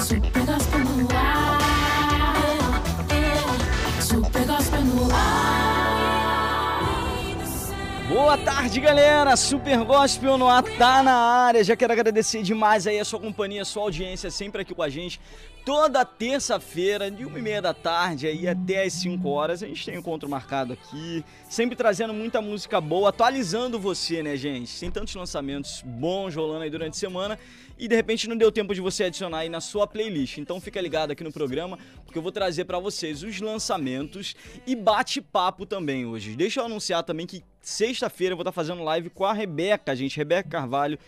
Super gospel no ar. Super gospel no ar. Boa tarde, galera! Super Gospel no ar tá na área. Já quero agradecer demais aí a sua companhia, a sua audiência sempre aqui com a gente. Toda terça-feira, de uma e meia da tarde aí até as 5 horas, a gente tem encontro marcado aqui. Sempre trazendo muita música boa, atualizando você, né, gente? Tem tantos lançamentos bons rolando aí durante a semana e de repente não deu tempo de você adicionar aí na sua playlist. Então fica ligado aqui no programa, porque eu vou trazer para vocês os lançamentos e bate-papo também hoje. Deixa eu anunciar também que sexta-feira eu vou estar fazendo live com a Rebeca, gente, Rebeca Carvalho.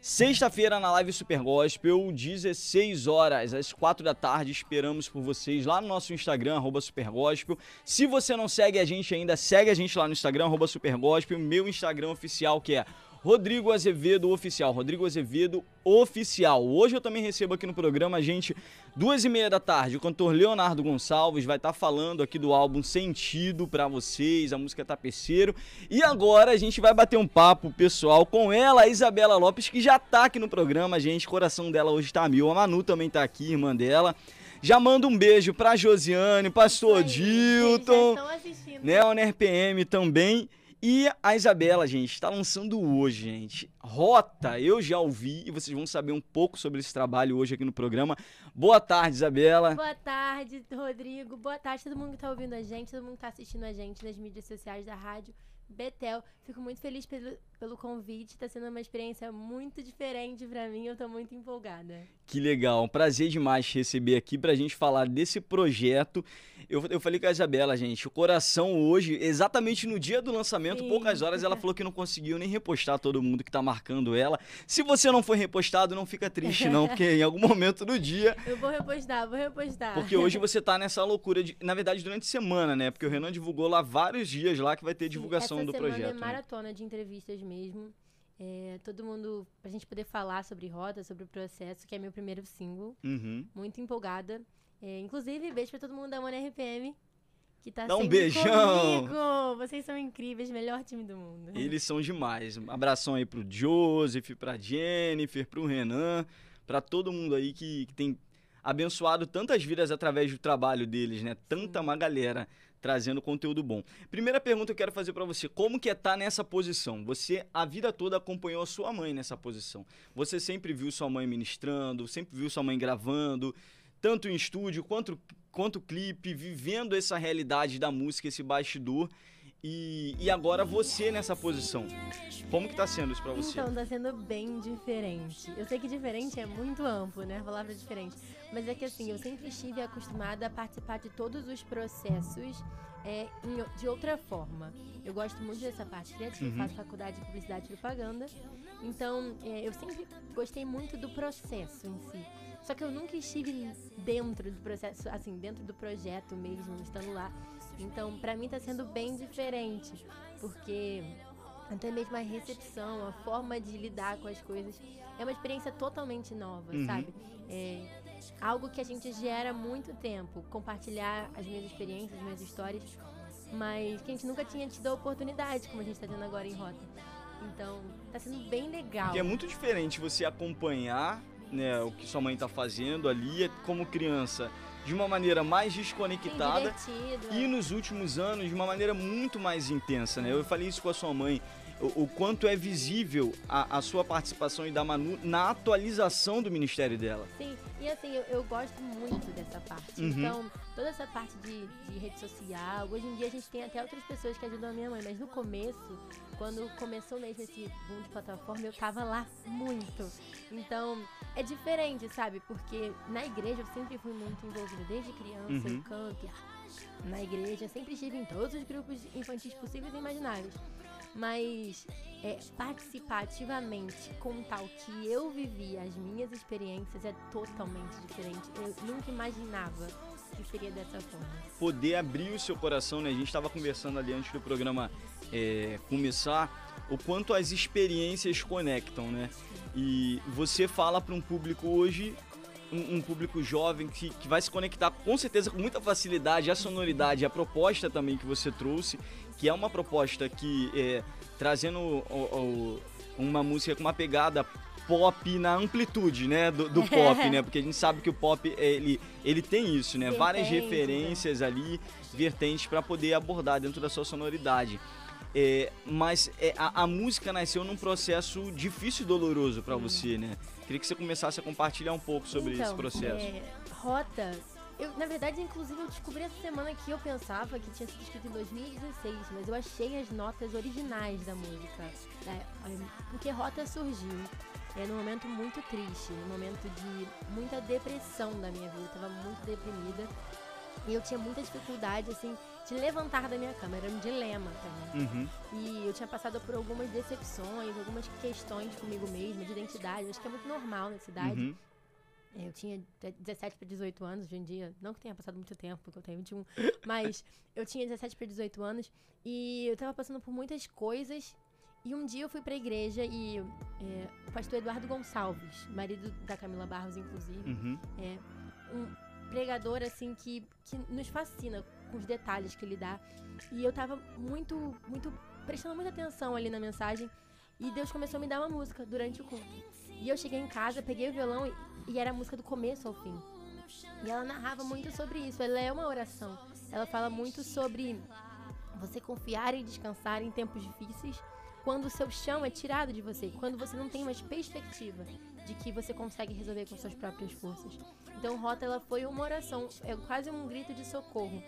Sexta-feira na live Super Gospel, 16 horas, às 4 da tarde, esperamos por vocês lá no nosso Instagram, arroba Super Gospel. Se você não segue a gente ainda, segue a gente lá no Instagram, arroba Super Gospel, meu Instagram oficial que é Rodrigo Azevedo Oficial. Rodrigo Azevedo Oficial. Hoje eu também recebo aqui no programa, gente, duas e meia da tarde, o cantor Leonardo Gonçalves vai estar falando aqui do álbum Sentido para vocês, a música Tapeceiro. E agora a gente vai bater um papo pessoal com ela, a Isabela Lopes, que já tá aqui no programa, gente. O coração dela hoje tá mil. A Manu também tá aqui, irmã dela. Já manda um beijo pra Josiane, pastor Dilton, né, o NRPM também. E a Isabela, gente, está lançando hoje, gente. Rota, eu já ouvi e vocês vão saber um pouco sobre esse trabalho hoje aqui no programa. Boa tarde, Isabela. Boa tarde, Rodrigo. Boa tarde, todo mundo que tá ouvindo a gente, todo mundo que tá assistindo a gente nas mídias sociais da rádio Betel. Fico muito feliz pelo, pelo convite, tá sendo uma experiência muito diferente para mim, eu tô muito empolgada. Que legal, um prazer demais te receber aqui pra gente falar desse projeto. Eu, eu falei com a Isabela, gente, o coração hoje, exatamente no dia do lançamento, Sim. poucas horas, ela falou que não conseguiu nem repostar todo mundo que tá marcando ela. Se você não foi repostado, não fica triste não, porque em algum momento do dia Eu vou repostar, vou repostar. Porque hoje você tá nessa loucura de. Na verdade, durante a semana, né? Porque o Renan divulgou lá vários dias lá que vai ter divulgação do semana projeto. é né? maratona de entrevistas mesmo. É, todo mundo, pra gente poder falar sobre Rota, sobre o processo, que é meu primeiro single. Uhum. Muito empolgada. É, inclusive, beijo pra todo mundo da One RPM, que tá Dá um beijão. comigo. Vocês são incríveis, melhor time do mundo. Eles são demais. Um abração aí pro Joseph, pra Jennifer, pro Renan, pra todo mundo aí que, que tem abençoado tantas vidas através do trabalho deles, né? Tanta uma galera trazendo conteúdo bom. Primeira pergunta que eu quero fazer pra você, como que é estar nessa posição? Você a vida toda acompanhou a sua mãe nessa posição. Você sempre viu sua mãe ministrando, sempre viu sua mãe gravando, tanto em estúdio quanto quanto clipe, vivendo essa realidade da música, esse bastidor. E, e agora você nessa posição. Como que tá sendo isso pra você? Então, tá sendo bem diferente. Eu sei que diferente é muito amplo, né? A palavra é diferente. Mas é que assim, eu sempre estive acostumada a participar de todos os processos é, em de outra forma. Eu gosto muito dessa parte criativa, Uhum. faço faculdade de publicidade e propaganda. Então, é, eu sempre gostei muito do processo em si. Só que eu nunca estive dentro do processo, assim, dentro do projeto mesmo, estando lá. Então, pra mim tá sendo bem diferente, porque até mesmo a recepção, a forma de lidar com as coisas é uma experiência totalmente nova, Uhum. sabe? É algo que a gente gera há muito tempo, compartilhar as minhas experiências, as minhas histórias, mas que a gente nunca tinha tido a oportunidade, como a gente tá tendo agora em Rota. Então, tá sendo bem legal. Porque é muito diferente você acompanhar né, o que sua mãe tá fazendo ali como criança de uma maneira mais desconectada e nos últimos anos de uma maneira muito mais intensa, né? Eu falei isso com a sua mãe, o, o quanto é visível a, a sua participação e da Manu na atualização do ministério dela. Sim, e assim, eu, eu gosto muito dessa parte. Uhum. Então, toda essa parte de, de rede social, hoje em dia a gente tem até outras pessoas que ajudam a minha mãe, mas no começo, quando começou mesmo esse boom de plataforma, eu tava lá muito. Então, é diferente, sabe? Porque na igreja eu sempre fui muito envolvida, desde criança, Uhum. eu canto na igreja, sempre estive em todos os grupos infantis possíveis e imaginários. Mas é, participar ativamente, contar o que eu vivi, as minhas experiências, é totalmente diferente. Eu nunca imaginava que seria dessa forma. Poder abrir o seu coração, né? A gente estava conversando ali antes do programa é, começar, o quanto as experiências conectam, né? E você fala para um público hoje um, um público jovem que, que vai se conectar com certeza com muita facilidade, a sonoridade, a proposta também que você trouxe, que é uma proposta que é, trazendo o- o- uma música com uma pegada pop na amplitude, né? Do, do pop, né? Porque a gente sabe que o pop, ele, ele tem isso, né? Várias Vertentes, né? referências ali, vertentes para poder abordar dentro da sua sonoridade. É, mas é, a, a música nasceu num processo difícil e doloroso para você, né? Queria que você começasse a compartilhar um pouco sobre esse Então, processo. é, rota. Eu, na verdade, inclusive, eu descobri essa semana que eu pensava que tinha sido escrito em 2016, mas eu achei as notas originais da música. né? Porque Rota surgiu é, num momento muito triste, num momento de muita depressão da minha vida. Eu tava muito deprimida. E eu tinha muita dificuldade, assim, de levantar da minha cama. Era um dilema pra mim. Uhum. E eu tinha passado por algumas decepções, algumas questões comigo mesma, de identidade. Acho que é muito normal nessa idade. Uhum. É, Eu tinha de- 17 para 18 anos hoje em dia. Não que tenha passado muito tempo, porque eu tenho 21. mas eu tinha 17 para 18 anos. E eu tava passando por muitas coisas. E um dia eu fui pra igreja e é, o pastor Eduardo Gonçalves, marido da Camila Barros, inclusive, Uhum. é um pregador, assim, que, que nos fascina com os detalhes que ele dá. E eu tava muito, muito, prestando muita atenção ali na mensagem. E Deus começou a me dar uma música durante o culto. E eu cheguei em casa, peguei o violão e, e era a música do começo ao fim. E ela narrava muito sobre isso. Ela é uma oração. Ela fala muito sobre você confiar e descansar em tempos difíceis, quando o seu chão é tirado de você, quando você não tem mais perspectiva de que você consegue resolver com suas próprias forças. Então, Rota ela foi uma oração, é quase um grito de socorro.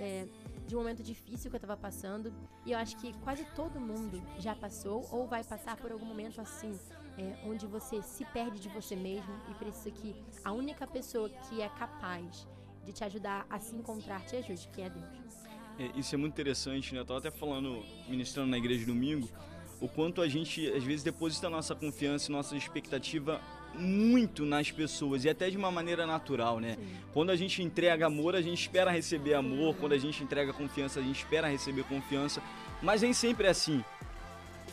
É, de um momento difícil que eu estava passando. E eu acho que quase todo mundo já passou ou vai passar por algum momento assim, é, onde você se perde de você mesmo e precisa que a única pessoa que é capaz de te ajudar a se encontrar te ajude, que é Deus. É, isso é muito interessante, né? Eu tava até falando, ministrando na igreja domingo, o quanto a gente, às vezes, deposita nossa confiança nossa expectativa muito nas pessoas e até de uma maneira natural, né? Quando a gente entrega amor, a gente espera receber amor. Quando a gente entrega confiança, a gente espera receber confiança. Mas nem sempre é assim.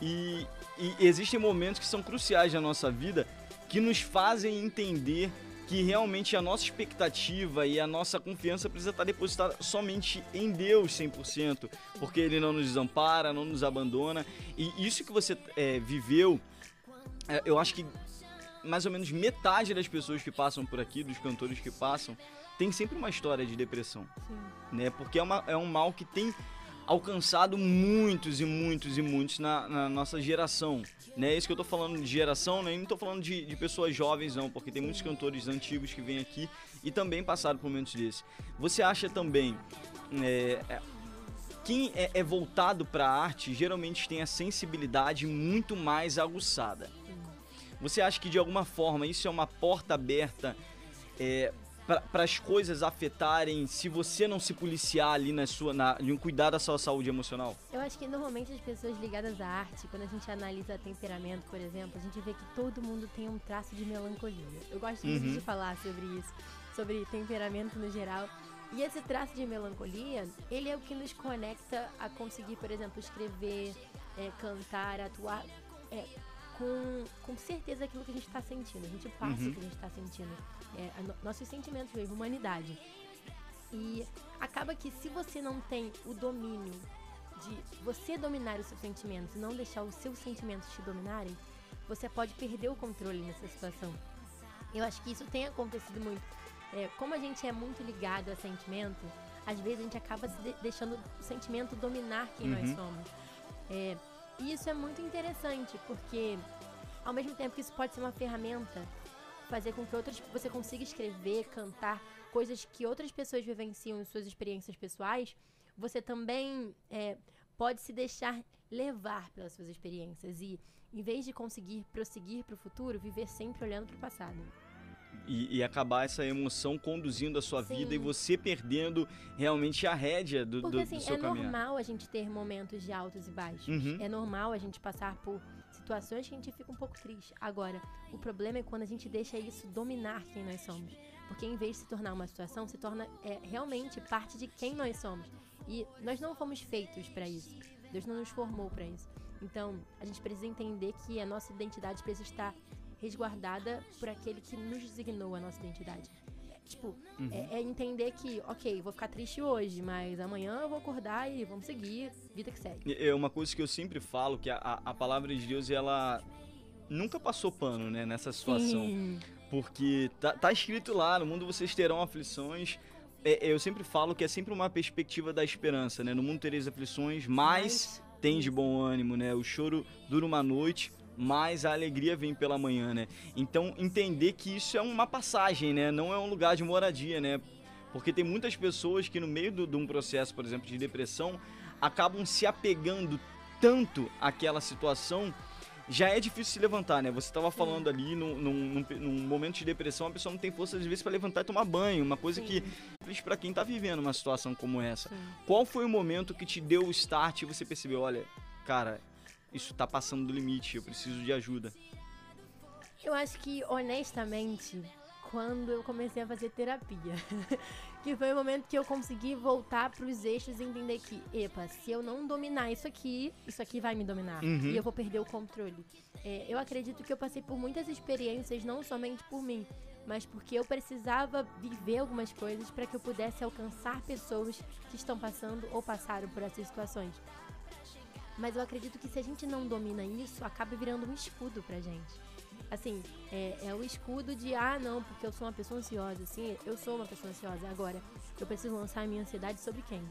E, e existem momentos que são cruciais na nossa vida que nos fazem entender que realmente a nossa expectativa e a nossa confiança precisa estar depositada somente em Deus 100%, porque Ele não nos desampara, não nos abandona. E isso que você é, viveu, é, eu acho que mais ou menos metade das pessoas que passam por aqui, dos cantores que passam, tem sempre uma história de depressão, né? Porque é, uma, é um mal que tem alcançado muitos e muitos e muitos na, na nossa geração, né? Isso que eu tô falando de geração, né? E não tô falando de, de pessoas jovens não, porque tem muitos cantores antigos que vêm aqui e também passaram por momentos desses. Você acha também é, é, quem é, é voltado para a arte geralmente tem a sensibilidade muito mais aguçada. Você acha que de alguma forma isso é uma porta aberta para as coisas afetarem se você não se policiar ali na sua, na, em cuidar da sua saúde emocional? Eu acho que normalmente as pessoas ligadas à arte, quando a gente analisa temperamento, por exemplo, a gente vê que todo mundo tem um traço de melancolia. Eu gosto muito Uhum. de falar sobre isso, sobre temperamento no geral. E esse traço de melancolia, ele é o que nos conecta a conseguir, por exemplo, escrever, é, cantar, atuar é, com, com certeza aquilo que a gente está sentindo. A gente passa Uhum. o que a gente está sentindo. É, no- nossos sentimentos mesmo, humanidade. E acaba que se você não tem o domínio de você dominar os seus sentimentos e não deixar os seus sentimentos te dominarem, você pode perder o controle nessa situação. Eu acho que isso tem acontecido muito. É, como a gente é muito ligado a sentimento, às vezes a gente acaba se de- deixando o sentimento dominar quem nós Uhum. somos. É, e isso é muito interessante, porque ao mesmo tempo que isso pode ser uma ferramenta, fazer com que outras você consiga escrever, cantar coisas que outras pessoas vivenciam em suas experiências pessoais, você também é, pode se deixar levar pelas suas experiências e, em vez de conseguir prosseguir para o futuro, viver sempre olhando para o passado. E, e acabar essa emoção conduzindo a sua Sim. vida e você perdendo realmente a rédea do, Porque do, assim, do seu é caminhar. normal a gente ter momentos de altos e baixos. Uhum. É normal a gente passar por situações que a gente fica um pouco triste. Agora, o problema é quando a gente deixa isso dominar quem nós somos. Porque em vez de se tornar uma situação, se torna é, realmente parte de quem nós somos. E nós não fomos feitos para isso. Deus não nos formou para isso. Então, a gente precisa entender que a nossa identidade precisa estar resguardada por aquele que nos designou a nossa identidade. É, tipo, Uhum. é, é entender que, ok, vou ficar triste hoje, mas amanhã eu vou acordar e vamos seguir, vida que segue. É uma coisa que eu sempre falo, que a, a- palavra de Deus, ela nunca passou pano, né, nessa situação. Sim. Porque tá, tá escrito lá, no mundo vocês terão aflições. É, eu sempre falo que é sempre uma perspectiva da esperança, né? No mundo tereis aflições, mas tem de bom ânimo, né? O choro dura uma noite, mas a alegria vem pela manhã, né? Então entender que isso é uma passagem, né? Não é um lugar de moradia, né? Porque tem muitas pessoas que no meio do- de um processo, por exemplo, de depressão, acabam se apegando tanto àquela situação, já é difícil se levantar, né? Você estava falando ali num, num- num momento de depressão, a pessoa não tem força às vezes para levantar e tomar banho, uma coisa que Sim. para quem tá vivendo uma situação como essa. Sim. Qual foi o momento que te deu o start e você percebeu, olha, cara, isso tá passando do limite, eu preciso de ajuda? Eu acho que, honestamente, quando eu comecei a fazer terapia, que foi o momento que eu consegui voltar pros eixos e entender que, epa, se eu não dominar isso aqui, isso aqui vai me dominar. Uhum. E eu vou perder o controle. É, eu acredito que eu passei por muitas experiências, não somente por mim, mas porque eu precisava viver algumas coisas para que eu pudesse alcançar pessoas que estão passando ou passaram por essas situações. Mas eu acredito que se a gente não domina isso, acaba virando um escudo pra gente. Assim, é, é o escudo de, ah, não, porque eu sou uma pessoa ansiosa. Sim, eu sou uma pessoa ansiosa. Agora, eu preciso lançar a minha ansiedade sobre quem?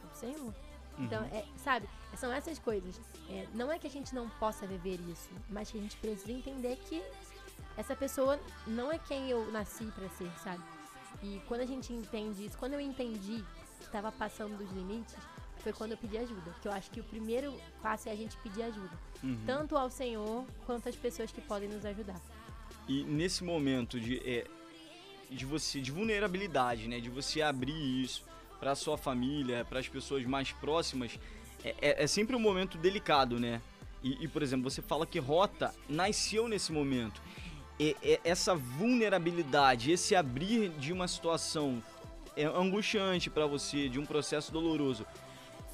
Sobre o Senhor. Então, é, sabe, são essas coisas. É, não é que a gente não possa viver isso, mas que a gente precisa entender que essa pessoa não é quem eu nasci pra ser, sabe? E quando a gente entende isso, quando eu entendi que estava passando dos limites, foi quando eu pedi ajuda. Porque eu acho que o primeiro passo é a gente pedir ajuda. Uhum. Tanto ao Senhor quanto às pessoas que podem nos ajudar. E nesse momento de, é, de você, de vulnerabilidade, né, de você abrir isso para sua família, para as pessoas mais próximas, é, é- é sempre um momento delicado, né? E, e, por exemplo, você fala que Rota nasceu nesse momento. E- e- essa vulnerabilidade, esse abrir de uma situação é angustiante para você, de um processo doloroso,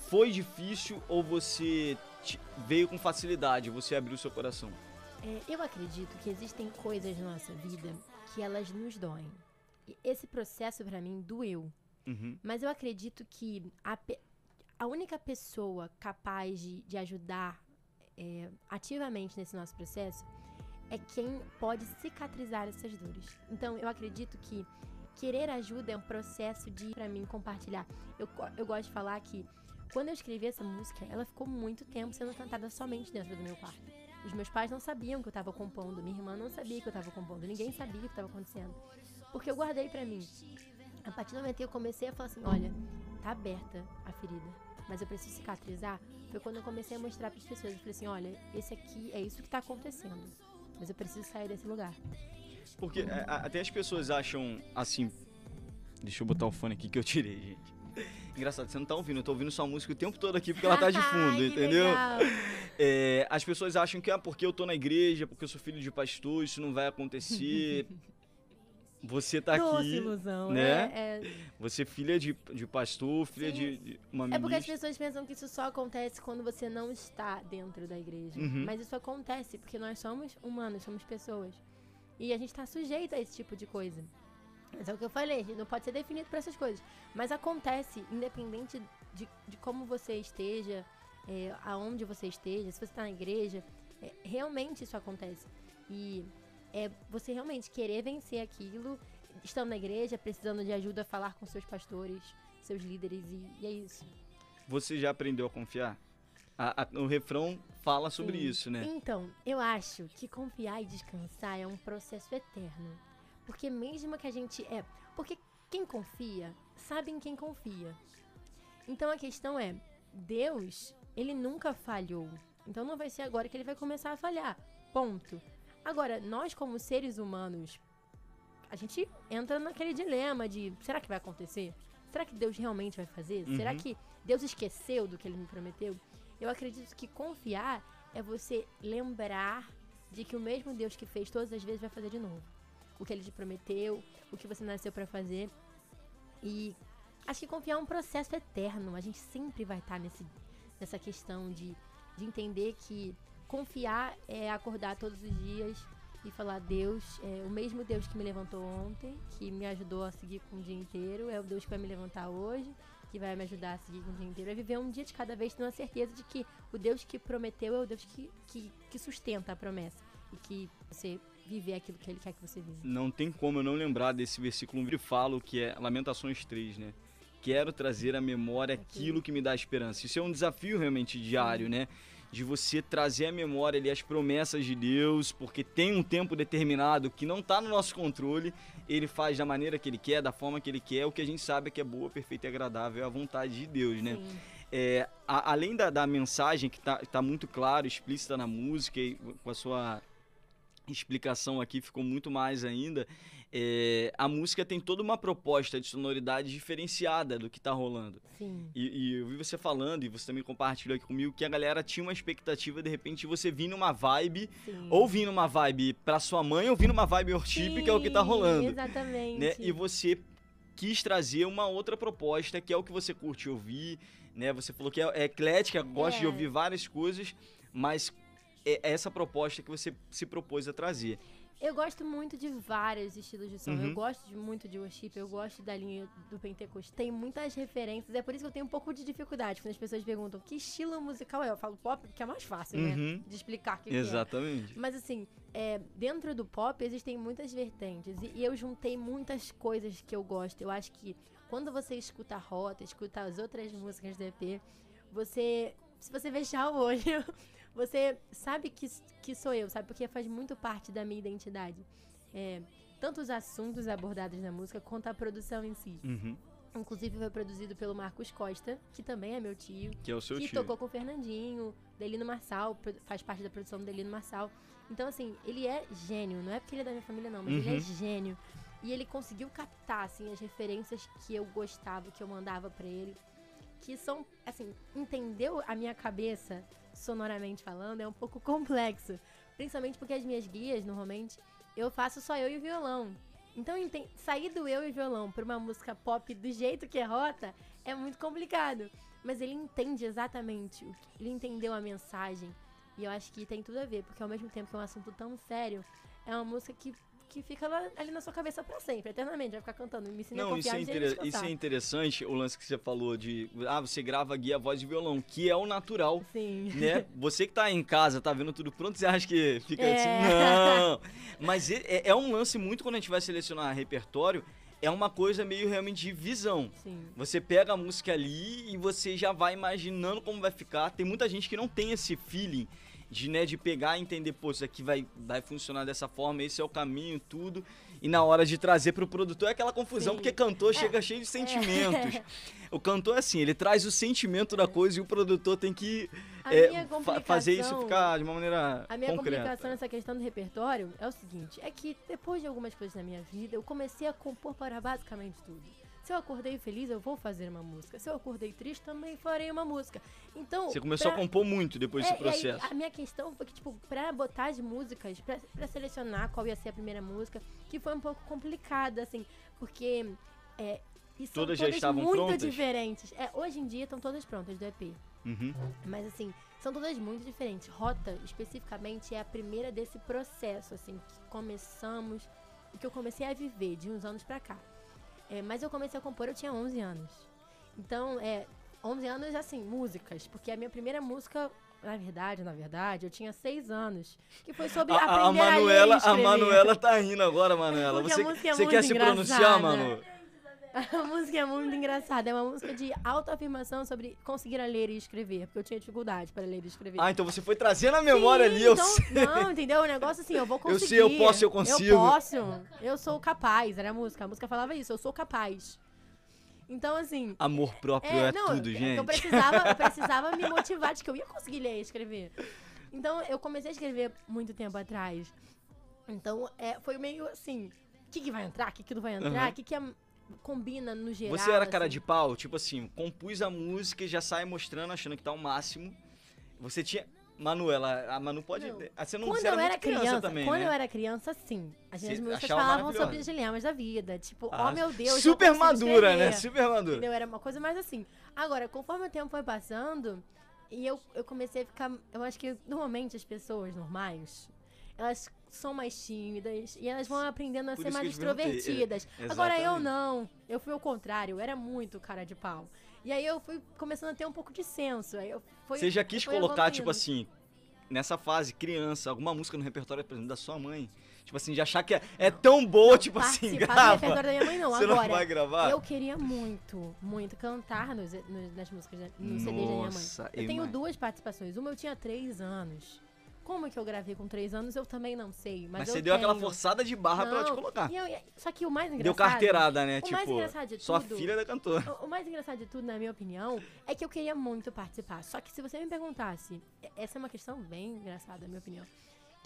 foi difícil ou você veio com facilidade? Você abriu seu coração? É, eu acredito que existem coisas na nossa vida que elas nos doem. E esse processo, pra mim, doeu. Uhum. Mas eu acredito que a, a única pessoa capaz de, de ajudar é, ativamente nesse nosso processo é quem pode cicatrizar essas dores. Então, eu acredito que querer ajuda é um processo de, pra mim, compartilhar. Eu, eu gosto de falar que quando eu escrevi essa música, ela ficou muito tempo sendo cantada somente dentro do meu quarto. Os meus pais não sabiam que eu tava compondo, minha irmã não sabia que eu tava compondo, ninguém sabia o que tava acontecendo. Porque eu guardei pra mim. A partir do momento que eu comecei a falar assim, olha, tá aberta a ferida, mas eu preciso cicatrizar, foi quando eu comecei a mostrar para as pessoas. Eu falei assim, olha, esse aqui é isso que tá acontecendo, mas eu preciso sair desse lugar. Porque é, até as pessoas acham assim. Deixa eu botar o fone aqui que eu tirei, gente. Engraçado, você não tá ouvindo, eu tô ouvindo sua música o tempo todo aqui porque ela tá de fundo, entendeu? É, as pessoas acham que ah, porque eu tô na igreja, porque eu sou filho de pastor, isso não vai acontecer. Você tá Doce aqui, ilusão, né? né? É, você é filha de, de pastor, filha de, de uma É porque as ministra. pessoas pensam que isso só acontece quando você não está dentro da igreja. Uhum. Mas isso acontece porque nós somos humanos, somos pessoas. E a gente está sujeito a esse tipo de coisa. Mas é o que eu falei, não pode ser definido por essas coisas. Mas acontece, independente de, de como você esteja, é, aonde você esteja, se você está na igreja, é, realmente isso acontece. E é você realmente querer vencer aquilo, estando na igreja, precisando de ajuda, falar com seus pastores, seus líderes, e, e é isso. Você já aprendeu a confiar? A- a- o refrão fala sobre Sim. isso, né? Então, eu acho que confiar e descansar é um processo eterno. Porque mesmo que a gente é. Porque quem confia sabe em quem confia. Então a questão é: Deus, ele nunca falhou. Então não vai ser agora que ele vai começar a falhar. Ponto. Agora, nós, como seres humanos, a gente entra naquele dilema de: será que vai acontecer? Será que Deus realmente vai fazer? Será Uhum. que Deus esqueceu do que ele me prometeu? Eu acredito que confiar é você lembrar de que o mesmo Deus que fez todas as vezes vai fazer de novo. O que ele te prometeu, o que você nasceu pra fazer. E acho que confiar é um processo eterno. A gente sempre vai estar nesse, nessa questão de, de entender que confiar é acordar todos os dias e falar: Deus, é o mesmo Deus que me levantou ontem, que me ajudou a seguir com o dia inteiro, é o Deus que vai me levantar hoje, que vai me ajudar a seguir com o dia inteiro. É viver um dia de cada vez tendo a certeza de que o Deus que prometeu é o Deus que, que, que sustenta a promessa. e que você viver aquilo que ele quer que você viva. Não tem como eu não lembrar desse versículo que falo, que é Lamentações 3, né? Quero trazer à memória aquilo que me dá esperança. Isso é um desafio realmente diário, né? De você trazer à memória ali as promessas de Deus, porque tem um tempo determinado que não está no nosso controle, ele faz da maneira que ele quer, da forma que ele quer, o que a gente sabe é que é boa, perfeita e agradável, é a vontade de Deus, né? Sim. É, a- além da, da mensagem que tá, tá muito claro, explícita na música e com a sua explicação aqui ficou muito mais ainda. é, a música tem toda uma proposta de sonoridade diferenciada do que tá rolando. Sim. E, e eu vi você falando, e você também compartilhou aqui comigo, que a galera tinha uma expectativa, de repente, de você vir numa vibe, Sim. ou vir numa vibe pra sua mãe, ou vir numa vibe worship, que é o que tá Sim, rolando Exatamente. né? E você quis trazer uma outra proposta, que é o que você curte ouvir, né? Você falou que é, é eclética, gosta de É. ouvir várias coisas, mas é essa proposta que você se propôs a trazer. Eu gosto muito de vários estilos de som. Uhum. Eu gosto de, muito de worship, eu gosto da linha do Pentecostes. Tem muitas referências, é por isso que eu tenho um pouco de dificuldade quando as pessoas perguntam que estilo musical é. Eu falo pop, porque é mais fácil, né? Uhum. De explicar que, que é. Exatamente. Mas assim, é, dentro do pop existem muitas vertentes. E, e eu juntei muitas coisas que eu gosto. Eu acho que quando você escuta a rota, escuta as outras músicas do EP, você. Se você fechar o olho, você sabe que, que sou eu, sabe? Porque faz muito parte da minha identidade. É, tanto os assuntos abordados na música quanto a produção em si. Uhum. Inclusive foi produzido pelo Marcos Costa, que também é meu tio Que é o seu que tio. tocou com o Fernandinho, Delino Marçal, faz parte da produção do Delino Marçal. Então, assim, ele é gênio. Não é porque ele é da minha família, não, mas ele é Uhum. gênio. E ele conseguiu captar, assim, as referências que eu gostava, que eu mandava pra ele. Que são, assim, entendeu a minha cabeça, sonoramente falando, é um pouco complexo. Principalmente porque as minhas guias, normalmente, eu faço só eu e o violão. Então, sair do eu e violão pra uma música pop do jeito que é rota é muito complicado. Mas ele entende exatamente, o que- ele entendeu a mensagem. E eu acho que tem tudo a ver, porque ao mesmo tempo que é um assunto tão sério, é uma música que, que fica lá, ali na sua cabeça pra sempre, eternamente. Vai ficar cantando. Me ensina a Não, isso confiar é, jeito intere- de isso é interessante, o lance que você falou de. Ah, você grava guia voz de violão, que é o natural. Sim. né? Você que tá em casa, tá vendo tudo pronto, você acha que fica É. assim? Não! Mas é, é- é um lance muito quando a gente vai selecionar repertório, é uma coisa meio realmente de visão. Sim. Você pega a música ali e você já vai imaginando como vai ficar. Tem muita gente que não tem esse feeling de, né, de pegar e entender, pô, isso aqui vai, vai funcionar dessa forma, esse é o caminho, tudo. E na hora de trazer pro produtor é aquela confusão, Sim. porque cantor chega cheio de sentimentos. O cantor é assim, ele traz o sentimento da coisa e o produtor tem que é, fa- fazer isso ficar de uma maneira A minha concreta. complicação nessa questão do repertório é o seguinte: é que depois de algumas coisas na minha vida, eu comecei a compor para basicamente tudo. Se eu acordei feliz, eu vou fazer uma música. Se eu acordei triste, também farei uma música. Então. Você começou pra- a compor muito depois desse É, e aí, processo. a minha questão foi que, tipo, pra botar as músicas, pra, pra selecionar qual ia ser a primeira música, que foi um pouco complicado, assim, porque. É, e são Todas já todas estavam muito prontas? diferentes. É, hoje em dia estão todas prontas do EP. Uhum. Mas assim, são todas muito diferentes. Rota, especificamente, é a primeira desse processo, assim, que começamos, e que eu comecei a viver de uns anos pra cá. É, mas eu comecei a compor, eu tinha 11 anos. Então, é, 11 anos, assim, músicas, porque a minha primeira música, na verdade, na verdade, eu tinha 6 anos, que foi sobre A, aprender a, Manuela, a. Manuela tá rindo agora, Manuela. Porque Você, é você quer se pronunciar, engraçada. Manu? A música é muito engraçada, é uma música de autoafirmação sobre conseguir ler e escrever, porque eu tinha dificuldade para ler e escrever. Ah, então você foi trazendo a memória Sim, ali, eu então, sei. Não, entendeu? O negócio assim, eu vou Eu conseguir. sei, eu posso, eu consigo. Eu posso, eu sou capaz, era a música. A música falava isso, eu sou capaz. Então, assim. Amor próprio é, não, tudo, é gente. Eu precisava, eu precisava me motivar de que eu ia conseguir ler e escrever. Então, eu comecei a escrever muito tempo atrás. Então, é, foi meio assim: o que, que vai entrar? O que, que não vai entrar? O que, que é- combina no geral? Você era cara assim? de pau? Tipo assim, compus a música e já sai mostrando, achando que tá o máximo. Você tinha... Manuela, a Manu pode... Não. Ah, Você não Quando você era eu era criança, criança, também, quando né? eu era criança, sim. As minhas músicas falavam sobre os dilemas da vida. Tipo, Ah, oh meu Deus, Super madura, né? escrever. Super madura. Entendeu? Era uma coisa mais assim. Agora, conforme o tempo foi passando, e eu, eu comecei a ficar. Eu acho que normalmente as pessoas normais, elas são mais tímidas e elas vão aprendendo a Por ser mais perguntei, extrovertidas. é, Agora eu não. Eu fui ao contrário, eu era muito cara de pau. E aí eu fui começando a ter um pouco de senso. Aí eu fui, Você já quis colocar, tipo evoluindo. assim, nessa fase, criança, alguma música no repertório, por exemplo, da sua mãe. Tipo assim, de achar que é, é tão boa, tipo assim, do grava. repertório da minha mãe, não. Você Agora, não vai gravar? eu queria muito, muito cantar nos, nos- nas músicas, da- no CD da minha mãe. Nossa, Eu eu tenho duas participações. Uma eu tinha três anos. Como que eu gravei com três anos, eu também não sei. Mas, Mas eu você deu aquela forçada de barra pra ela te Não, colocar. e eu- e- só que o mais engraçado... Deu carteirada, né? o tipo, mais engraçado de sua tudo- filha da cantora. O- O mais engraçado de tudo, na minha opinião, é que eu queria muito participar. Só que se você me perguntasse, essa é uma questão bem engraçada, na minha opinião.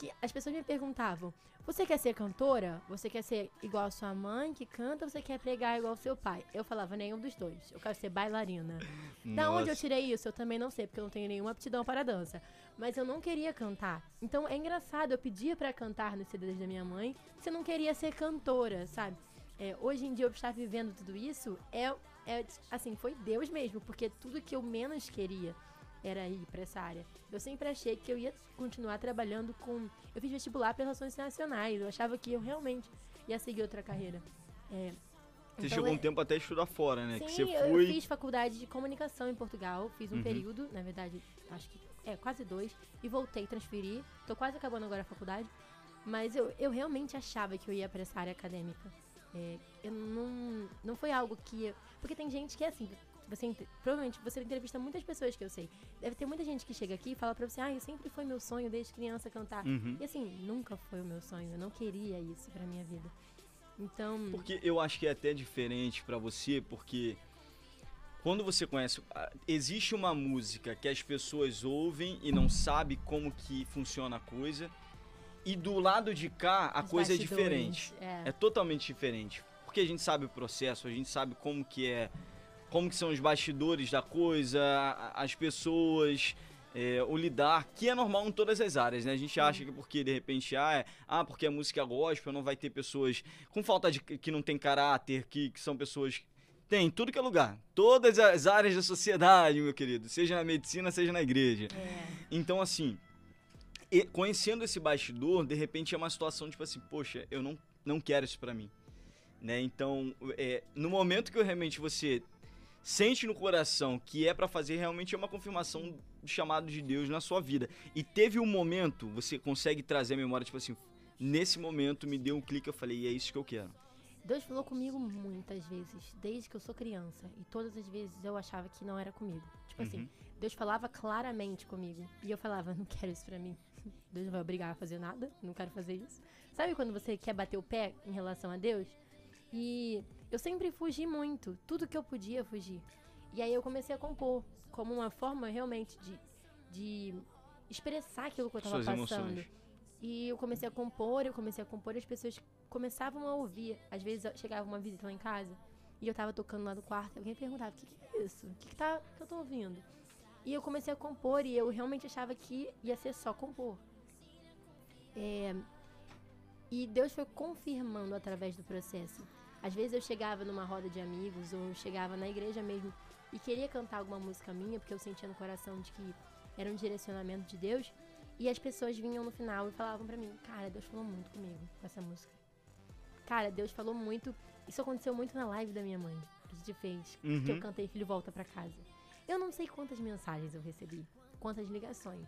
Que as pessoas me perguntavam: você quer ser cantora? Você quer ser igual a sua mãe que canta? Ou você quer pregar igual ao seu pai? Eu falava nenhum dos dois. Eu quero ser bailarina. Da onde eu Nossa. tirei isso? Eu também não sei, porque eu não tenho nenhuma aptidão para dança. Mas eu não queria cantar. Então é engraçado, eu pedia pra cantar nos CDs da minha mãe, se eu não queria ser cantora, sabe? É, hoje em dia eu estar vivendo tudo isso é, é assim, foi Deus mesmo, porque tudo que eu menos queria era ir pra essa área. Eu sempre achei que eu ia continuar trabalhando com. Eu fiz vestibular para relações internacionais, eu achava que eu realmente ia seguir outra carreira. É, Você então chegou é- um tempo até estudar fora, né? que Sim, você eu- eu foi. fiz faculdade de comunicação em Portugal, fiz um Uhum. período, na verdade, acho que é quase dois, e voltei, transferi. Tô quase acabando agora a faculdade, mas eu, eu realmente achava que eu ia para essa área acadêmica. É, eu não, não foi algo que. eu- porque tem gente que é assim. Você, ent- provavelmente você entrevista muitas pessoas que eu sei. Deve ter muita gente que chega aqui e fala pra você: Ah, sempre foi meu sonho desde criança cantar. Uhum. E assim, nunca foi o meu sonho. Eu não queria isso pra minha vida. Então. Porque eu acho que é até diferente pra você, porque quando você conhece, ah, existe uma música que as pessoas ouvem e não sabe como que funciona a coisa, e do lado de cá a os coisa é diferente. É. É totalmente diferente, porque a gente sabe o processo, a gente sabe como que é, como que são os bastidores da coisa, as pessoas, é, o lidar, que é normal em todas as áreas, né? A gente acha que porque de repente ah, é, ah, porque a música é gospel não vai ter pessoas com falta de que não tem caráter, que, que são pessoas tem em tudo que é lugar, todas as áreas da sociedade, meu querido, seja na medicina, seja na igreja. É. Então, assim, e- conhecendo esse bastidor, de repente é uma situação tipo assim, poxa, eu não, não quero isso pra mim. Né? Então, é, no momento que realmente você sente no coração que é pra fazer, realmente é uma confirmação do chamado de Deus na sua vida. E teve um momento, você consegue trazer a memória, tipo assim, nesse momento me deu um clique, eu falei, e é isso que eu quero. Deus falou comigo muitas vezes, desde que eu sou criança. E todas as vezes eu achava que não era comigo. Tipo assim, Uhum. Deus falava claramente comigo. E eu falava, não quero isso pra mim. Deus não vai obrigar a fazer nada, não quero fazer isso. Sabe quando você quer bater o pé em relação a Deus? E eu sempre fugi muito. Tudo que eu podia fugir. E aí eu comecei a compor como uma forma realmente de, de expressar aquilo que eu tava Suas passando. emoções. E eu comecei a compor, eu comecei a compor, e as pessoas começavam a ouvir. Às vezes chegava uma visita lá em casa e eu tava tocando lá no quarto, alguém perguntava: o que, que é isso? O que, que, tá, que eu tô ouvindo? E eu comecei a compor e eu realmente achava que ia ser só compor. É, e Deus foi confirmando através do processo. Às vezes eu chegava numa roda de amigos ou eu chegava na igreja mesmo e queria cantar alguma música minha, porque eu sentia no coração de que era um direcionamento de Deus. E as pessoas vinham no final e falavam pra mim: Cara, Deus falou muito comigo com essa música. Cara, Deus falou muito. Isso aconteceu muito na live da minha mãe, que a gente fez, que eu Uhum. cantei Filho Volta Pra Casa. Eu não sei quantas mensagens eu recebi, quantas ligações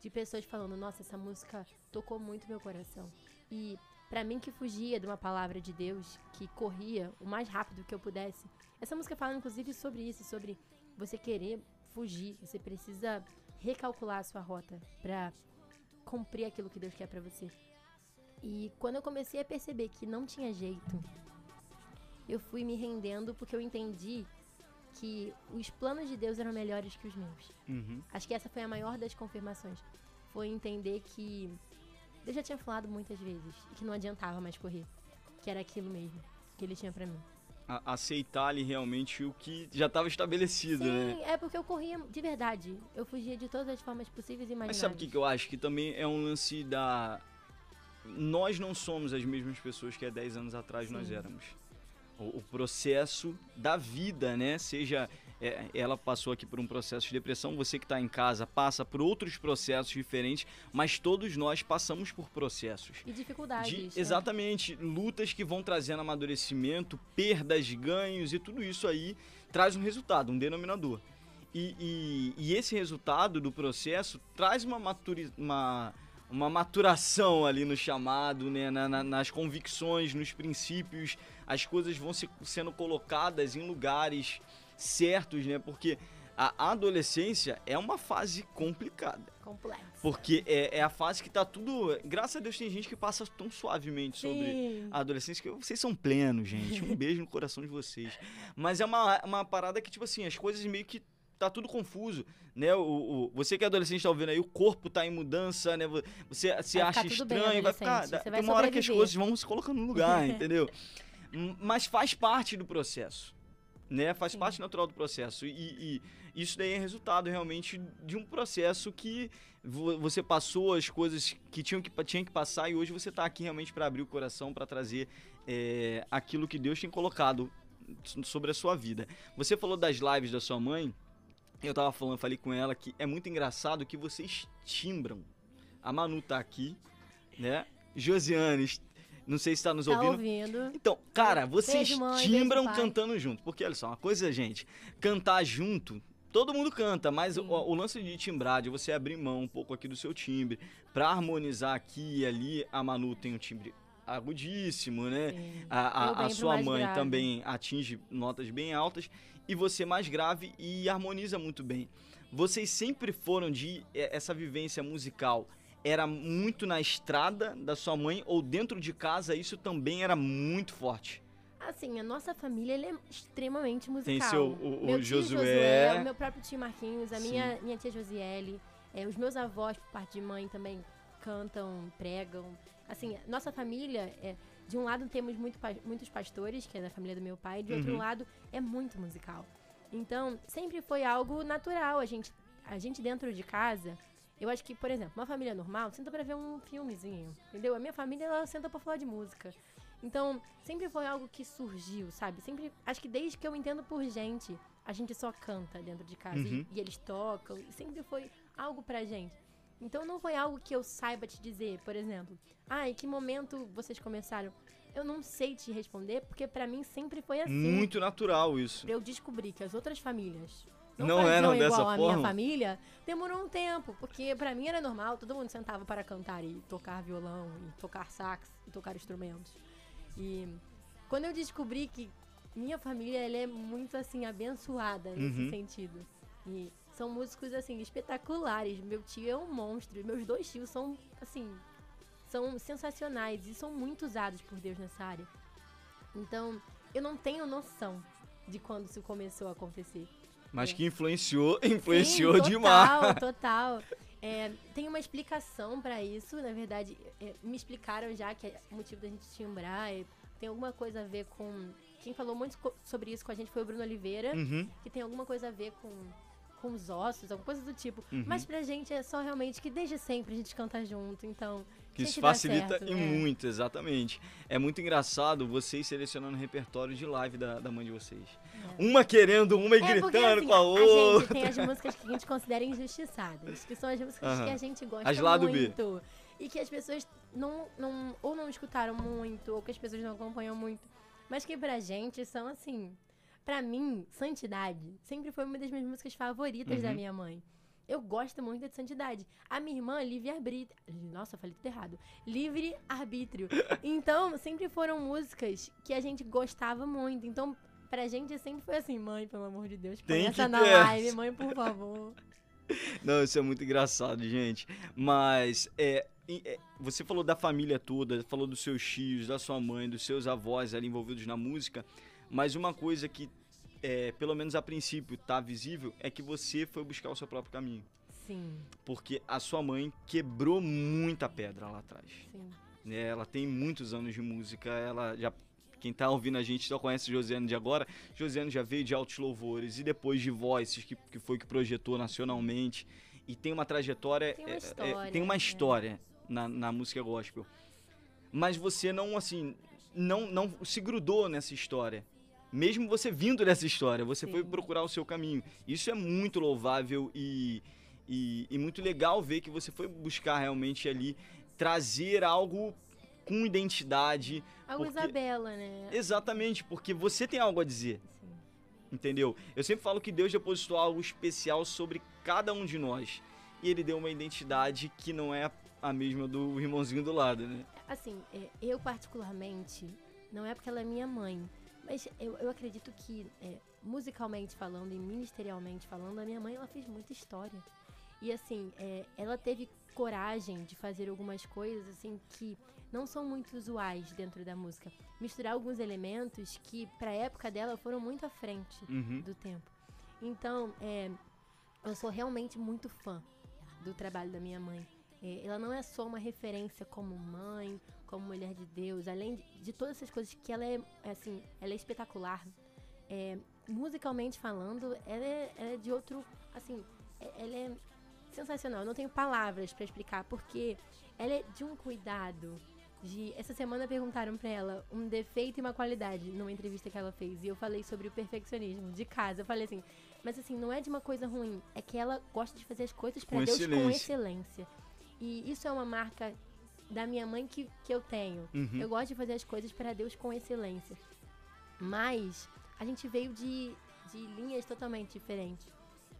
de pessoas falando: Nossa, essa música tocou muito meu coração. E pra mim que fugia de uma palavra de Deus, que corria o mais rápido que eu pudesse. Essa música fala inclusive sobre isso, sobre você querer fugir, você precisa recalcular a sua rota pra cumprir aquilo que Deus quer pra você. E quando eu comecei a perceber que não tinha jeito, eu fui me rendendo porque eu entendi que os planos de Deus eram melhores que os meus. Uhum. Acho que essa foi a maior das confirmações. Foi entender que Deus já tinha falado muitas vezes e que não adiantava mais correr. Que era aquilo mesmo que ele tinha pra mim. A- aceitar ali realmente o que já estava estabelecido, né? Sim, é porque eu corria de verdade. Eu fugia de todas as formas possíveis e Mas imagináveis. sabe o que, que eu acho? Que também é um lance da. Nós não somos as mesmas pessoas que há 10 anos atrás nós Sim. éramos. O, o processo da vida, né? Seja. É, ela passou aqui por um processo de depressão, você que está em casa passa por outros processos diferentes, mas todos nós passamos por processos. E dificuldades. De- né? exatamente, lutas que vão trazendo amadurecimento, perdas, ganhos e tudo isso aí traz um resultado, um denominador. E, e- e esse resultado do processo traz uma, maturi uma, uma maturação ali no chamado, né? na- na- nas convicções, nos princípios. As coisas vão se, sendo colocadas em lugares certos, né? Porque a adolescência é uma fase complicada. Complexo. Porque é, é a fase que tá tudo. Graças a Deus tem gente que passa tão suavemente sobre Sim. a adolescência que vocês são plenos, gente. Um beijo no coração de vocês. Mas é uma, uma parada que, tipo assim, as coisas meio que tá tudo confuso, né? O, o- você que é adolescente tá ouvindo aí, o corpo tá em mudança, né? Vo- Você se acha estranho, vai ficar. Tem vai uma hora que as sobreviver. coisas vão se colocando no lugar, entendeu? Mas faz parte do processo. Né? Faz Sim. parte natural do processo. E, e isso daí é resultado realmente de um processo que vo- você passou as coisas que tinham que, tinha que passar e hoje você tá aqui realmente para abrir o coração, para trazer é, aquilo que Deus tem colocado so- sobre a sua vida. Você falou das lives da sua mãe. Eu tava falando, falei com ela que é muito engraçado que vocês timbram. A Manu tá aqui, né? Josiane, não sei se tá nos Tá ouvindo. ouvindo. Então, cara, vocês Beijo, mãe, timbram beijo, cantando junto. Porque, olha só, uma coisa, gente, cantar junto, todo mundo canta, mas o, o lance de timbrar, de você abrir mão um pouco aqui do seu timbre, pra harmonizar aqui e ali, a Manu tem um timbre agudíssimo, né? Sim. A, a- a sua mãe grave. também atinge notas bem altas e você mais grave e harmoniza muito bem. Vocês sempre foram de é, essa vivência musical era muito na estrada da sua mãe ou dentro de casa isso também era muito forte? Assim, a nossa família é extremamente musical. Tem seu o, meu tio Josué, o meu próprio tio Marquinhos, a Sim. minha, minha tia Josiele, é, os meus avós, por parte de mãe, também cantam, pregam. Assim, nossa família, é, de um lado temos muito, muitos pastores, que é da família do meu pai, de outro Uhum. lado é muito musical. Então, sempre foi algo natural. A gente, a gente dentro de casa, eu acho que, por exemplo, uma família normal senta pra ver um filmezinho, entendeu? A minha família, ela senta pra falar de música. Então, sempre foi algo que surgiu, sabe? Sempre, acho que desde que eu entendo por gente, a gente só canta dentro de casa Uhum. e, e eles tocam, e sempre foi algo pra gente. Então não foi algo que eu saiba te dizer, por exemplo, ah, em que momento vocês começaram? Eu não sei te responder, porque pra mim sempre foi assim. muito natural isso. Pra eu descobrir que as outras famílias Não eram igual dessa a forma? minha família, demorou um tempo, porque pra mim era normal, todo mundo sentava para cantar e tocar violão, e tocar sax, e tocar instrumentos. E quando eu descobri que minha família ela é muito assim abençoada nesse Uhum. sentido. E são músicos assim espetaculares. Meu tio é um monstro, meus dois tios são assim são sensacionais e são muito usados por Deus nessa área. Então, eu não tenho noção de quando isso começou a acontecer. Mas É. que influenciou, influenciou Sim, demais. Total, total. É, tem uma explicação pra isso, na verdade, é, me explicaram já que é o motivo da gente timbrar é, tem alguma coisa a ver com. Quem falou muito sobre isso com a gente foi o Bruno Oliveira, Uhum. que tem alguma coisa a ver com, com os ossos, alguma coisa do tipo. Uhum. Mas pra gente é só realmente que desde sempre a gente canta junto, então. Que isso facilita certo, e é. muito, exatamente. É muito engraçado vocês selecionando o repertório de live da, da mãe de vocês. Uma querendo, uma e É, porque, gritando assim, com a A outra. gente tem as músicas que a gente considera injustiçadas, que são as músicas Aham. que a gente gosta As lado B. muito. E que as pessoas não, não, ou não escutaram muito, ou que as pessoas não acompanham muito. Mas que pra gente são assim. Pra mim, Santidade sempre foi uma das minhas músicas favoritas da Uhum. minha mãe. Eu gosto muito de Santidade. A minha irmã, Livre Arbítrio. Nossa, eu falei tudo errado. Livre Arbítrio. Então, sempre foram músicas que a gente gostava muito. Então, pra gente sempre foi assim, mãe, pelo amor de Deus, põe essa na live, mãe, por favor. Não, isso é muito engraçado, gente. Mas é, é, você falou da família toda, falou dos seus tios, da sua mãe, dos seus avós ali envolvidos na música. Mas uma coisa que, é, pelo menos a princípio, tá visível é que você foi buscar o seu próprio caminho. Sim, Porque a sua mãe quebrou muita pedra lá atrás. sim. né? Ela tem muitos anos de música, ela já quem tá ouvindo a gente só conhece Josiane de agora. Josiane já veio de Altos Louvores e depois de Voices, que, que foi que projetou nacionalmente. E tem uma trajetória. Tem uma é, é, história, tem uma é. história na, na música gospel. Mas você não, assim, não, não se grudou nessa história. Mesmo você vindo dessa história, você foi Sim. procurar o seu caminho. Isso é muito louvável e, e, e muito legal ver que você foi buscar realmente ali trazer algo com identidade. Algo Porque- Isabela, né? Exatamente, porque você tem algo a dizer. Sim. Entendeu? Eu sempre falo que Deus depositou algo especial sobre cada um de nós. E ele deu uma identidade que não é a mesma do irmãozinho do lado, né? Assim, é, eu particularmente, não é porque ela é minha mãe, mas eu, eu acredito que, é, musicalmente falando e ministerialmente falando, a minha mãe ela fez muita história. E assim, é, ela teve coragem de fazer algumas coisas assim que não são muito usuais dentro da música. Misturar alguns elementos que, pra época dela, foram muito à frente Uhum. do tempo. Então, é, eu sou realmente muito fã do trabalho da minha mãe. É, ela não é só uma referência como mãe, como mulher de Deus, além de, de todas essas coisas que ela é, é, assim, ela é espetacular. É, musicalmente falando, ela é, ela é de outro, assim, é- ela é sensacional. Eu não tenho palavras pra explicar porque ela é de um cuidado. De, essa semana perguntaram pra ela um defeito e uma qualidade numa entrevista que ela fez. E eu falei sobre o perfeccionismo de casa. Eu falei assim, mas assim, não é de uma coisa ruim, é que ela gosta de fazer as coisas Com Deus com excelência. E isso é uma marca da minha mãe que, que eu tenho. Uhum. Eu gosto de fazer as coisas para Deus com excelência. Mas a gente veio de, de linhas totalmente diferentes.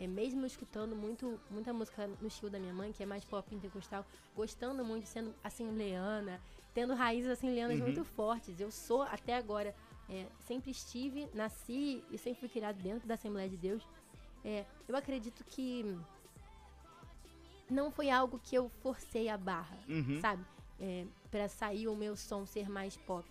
É, mesmo escutando muito, muita música no estilo da minha mãe, que é mais pop pentecostal, gostando muito, sendo assembleana, tendo raízes assembleanas Uhum. muito fortes. Eu sou, até agora, é, sempre estive, nasci e sempre fui criado dentro da Assembleia de Deus. É, eu acredito que não foi algo que eu forcei a barra Uhum. sabe? É, para sair o meu som ser mais pop.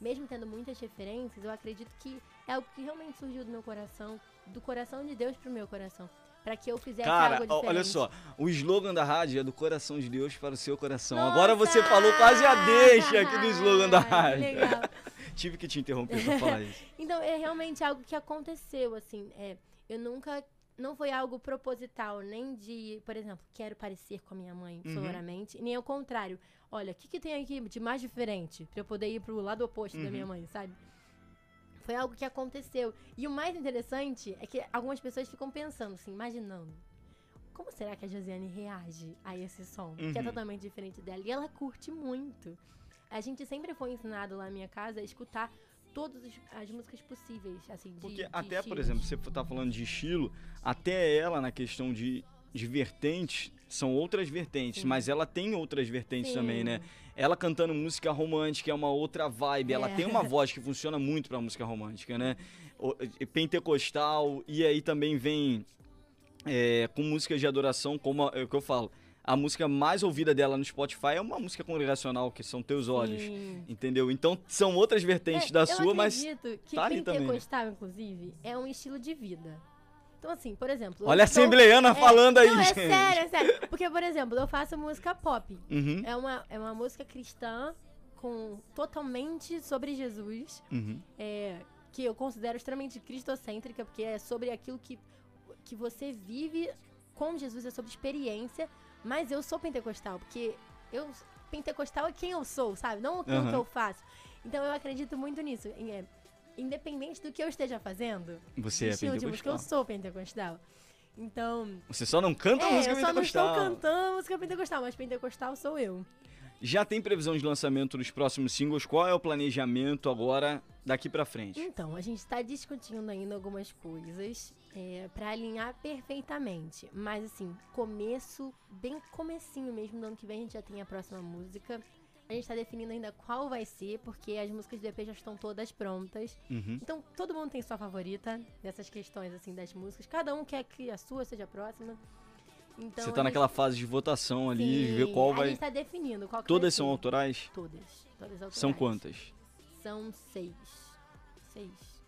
Mesmo tendo muitas referências, eu acredito que é algo que realmente surgiu do meu coração, do coração de Deus pro meu coração, para que eu fizesse Cara, algo diferente. olha só, o slogan da rádio é do coração de Deus para o seu coração. Nossa! Agora você falou quase a deixa aqui do slogan da rádio. Legal. Tive que te interromper pra falar isso. Então, é realmente algo que aconteceu, assim. É, eu nunca. Não foi algo proposital, nem de, por exemplo, quero parecer com a minha mãe Uhum. floramente, nem ao contrário. Olha, o que, que tem aqui de mais diferente pra eu poder ir pro lado oposto da Uhum. minha mãe, sabe? Foi algo que aconteceu. E o mais interessante é que algumas pessoas ficam pensando, assim, imaginando. Como será que a Josiane reage a esse som? Que é Uhum. totalmente diferente dela. E ela curte muito. A gente sempre foi ensinado lá na minha casa a escutar todas as- as músicas possíveis, assim, de Porque de até, por estilos. exemplo, você tá falando de estilo, até ela na questão de, de vertentes, são outras vertentes, Sim. mas ela tem outras vertentes Sim. também, né? Ela cantando música romântica é uma outra vibe, ela É. tem uma voz que funciona muito pra música romântica, né? Pentecostal, e aí também vem é, com músicas de adoração, como é o que eu falo. A música mais ouvida dela no Spotify é uma música congregacional, que são Teus Olhos. Sim. Entendeu? Então são outras vertentes É, da eu sua, mas acredito que tá também, né? pentecostal, inclusive, é um estilo de vida. Então, assim, por exemplo... eu olha a assembleiana é, falando aí, Não, é gente. sério, é sério. Porque, por exemplo, eu faço música pop. Uhum, É uma, é uma música cristã com totalmente sobre Jesus. uhum. é, que eu considero extremamente cristocêntrica, porque é sobre aquilo que, que você vive com Jesus, é sobre experiência, mas eu sou pentecostal, porque eu pentecostal é quem eu sou, sabe? Não aquilo Aham. que eu faço. Então eu acredito muito nisso. é, independente do que eu esteja fazendo, Você é de música, eu pentecostal. sou pentecostal. Então, Você só não canta é, música eu só não estou pentecostal. cantando música pentecostal, mas pentecostal sou eu. Já tem previsão de lançamento dos próximos singles? Qual é o planejamento agora daqui pra frente? Então, a gente está discutindo ainda algumas coisas é, para alinhar perfeitamente. Mas assim, começo, bem comecinho mesmo do ano que vem a gente já tem a próxima música. A gente tá definindo ainda qual vai ser, porque as músicas do EP já estão todas prontas. Uhum. Então, todo mundo tem sua favorita dessas questões assim das músicas. Cada um quer que a sua seja a próxima. Então, Você a tá gente- naquela fase de votação ali, Sim, ver qual A vai. gente tá definindo qual Todas são autorais? Todas. Todas autorais. São quantas? São seis. Seis.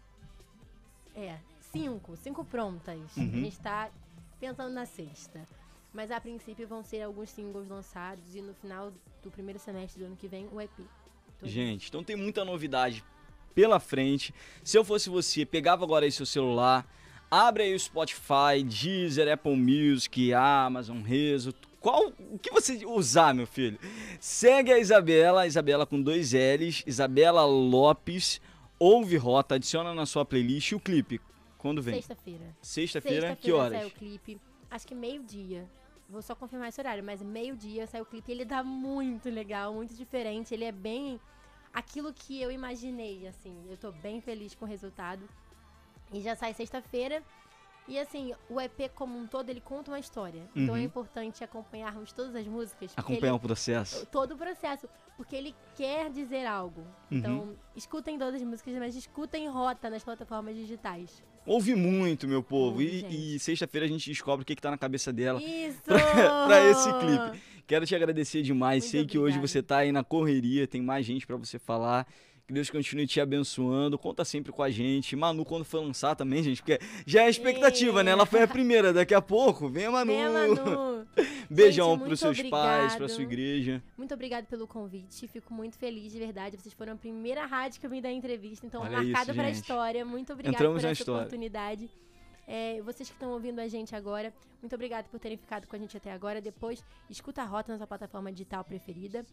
É, cinco. Cinco prontas. Uhum. A gente tá pensando na sexta. Mas a princípio vão ser alguns singles lançados e no final do primeiro semestre do ano que vem o EP. Todo. Gente, então tem muita novidade pela frente. Se eu fosse você, pegava agora aí seu celular, abre aí o Spotify, Deezer, Apple Music, Amazon, Rezo, qual o que você usar, meu filho. Segue a Isabela, Isabela com dois L's, Isabela Lopes, ouve Rota, adiciona na sua playlist o clipe. Quando vem? Sexta-feira. Sexta-feira, que Sexta-feira horas? sai o clipe. Acho que meio-dia. Vou só confirmar esse horário, mas meio-dia sai o clipe. Ele tá muito legal, muito diferente. Ele é bem aquilo que eu imaginei, assim. Eu tô bem feliz com o resultado. E já sai sexta-feira. E assim, o EP como um todo, ele conta uma história. Então é Uhum. importante acompanharmos todas as músicas. Acompanhar ele- o processo. todo o processo, porque ele quer dizer algo. Uhum. Então, escutem todas as músicas, mas escutem Rota nas plataformas digitais. Ouve muito, meu povo. E, e sexta-feira a gente descobre o que, que tá na cabeça dela. Isso! pra esse clipe. Quero te agradecer demais. Muito Sei que hoje obrigada. você tá aí na correria, tem mais gente pra você falar. Que Deus continue te abençoando. Conta sempre com a gente. Manu, quando for lançar também, gente, porque já é a expectativa, né? Ela foi a primeira. Daqui a pouco, vem a Manu. Vem, Manu. Beijão pros muito seus pais, pra obrigado. sua igreja. Muito obrigada pelo convite. Fico muito feliz, de verdade. Vocês foram a primeira rádio que eu vim dar entrevista, então Olha marcada para a história. Muito obrigada Entramos por essa história. oportunidade. É, vocês que estão ouvindo a gente agora, muito obrigada por terem ficado com a gente até agora. Depois, escuta a rota na sua plataforma digital preferida.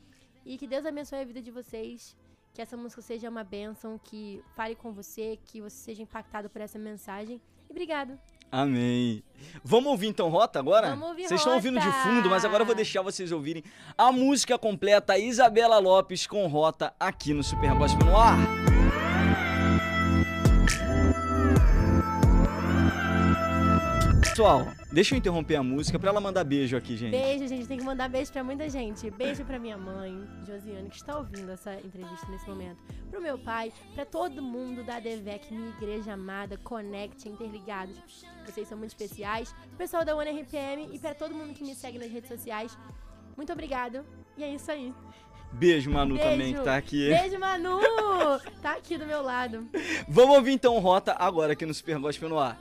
E que Deus abençoe a vida de vocês. Que essa música seja uma bênção, que fale com você, que você seja impactado por essa mensagem. E obrigado. Amém. Vamos ouvir então Rota agora? Vamos ouvir Vocês estão ouvindo de fundo, mas agora eu vou deixar vocês ouvirem a música completa Isabela Lopes com Rota aqui no Super Gospel no ar. Pessoal, deixa eu interromper a música pra ela mandar beijo aqui, gente. Beijo, gente. Tem que mandar beijo pra muita gente. Beijo pra minha mãe, Josiane, que está ouvindo essa entrevista nesse momento. Pro meu pai, pra todo mundo da DEVEC, minha igreja amada, Connect, Interligados. Vocês são muito especiais. Pessoal da One RPM e pra todo mundo que me segue nas redes sociais. Muito obrigado. E é isso aí. Beijo, Manu, Beijo. também, que tá aqui. Beijo, Manu! Tá aqui do meu lado. Vamos ouvir então Rota agora aqui no Super Gospel no ar.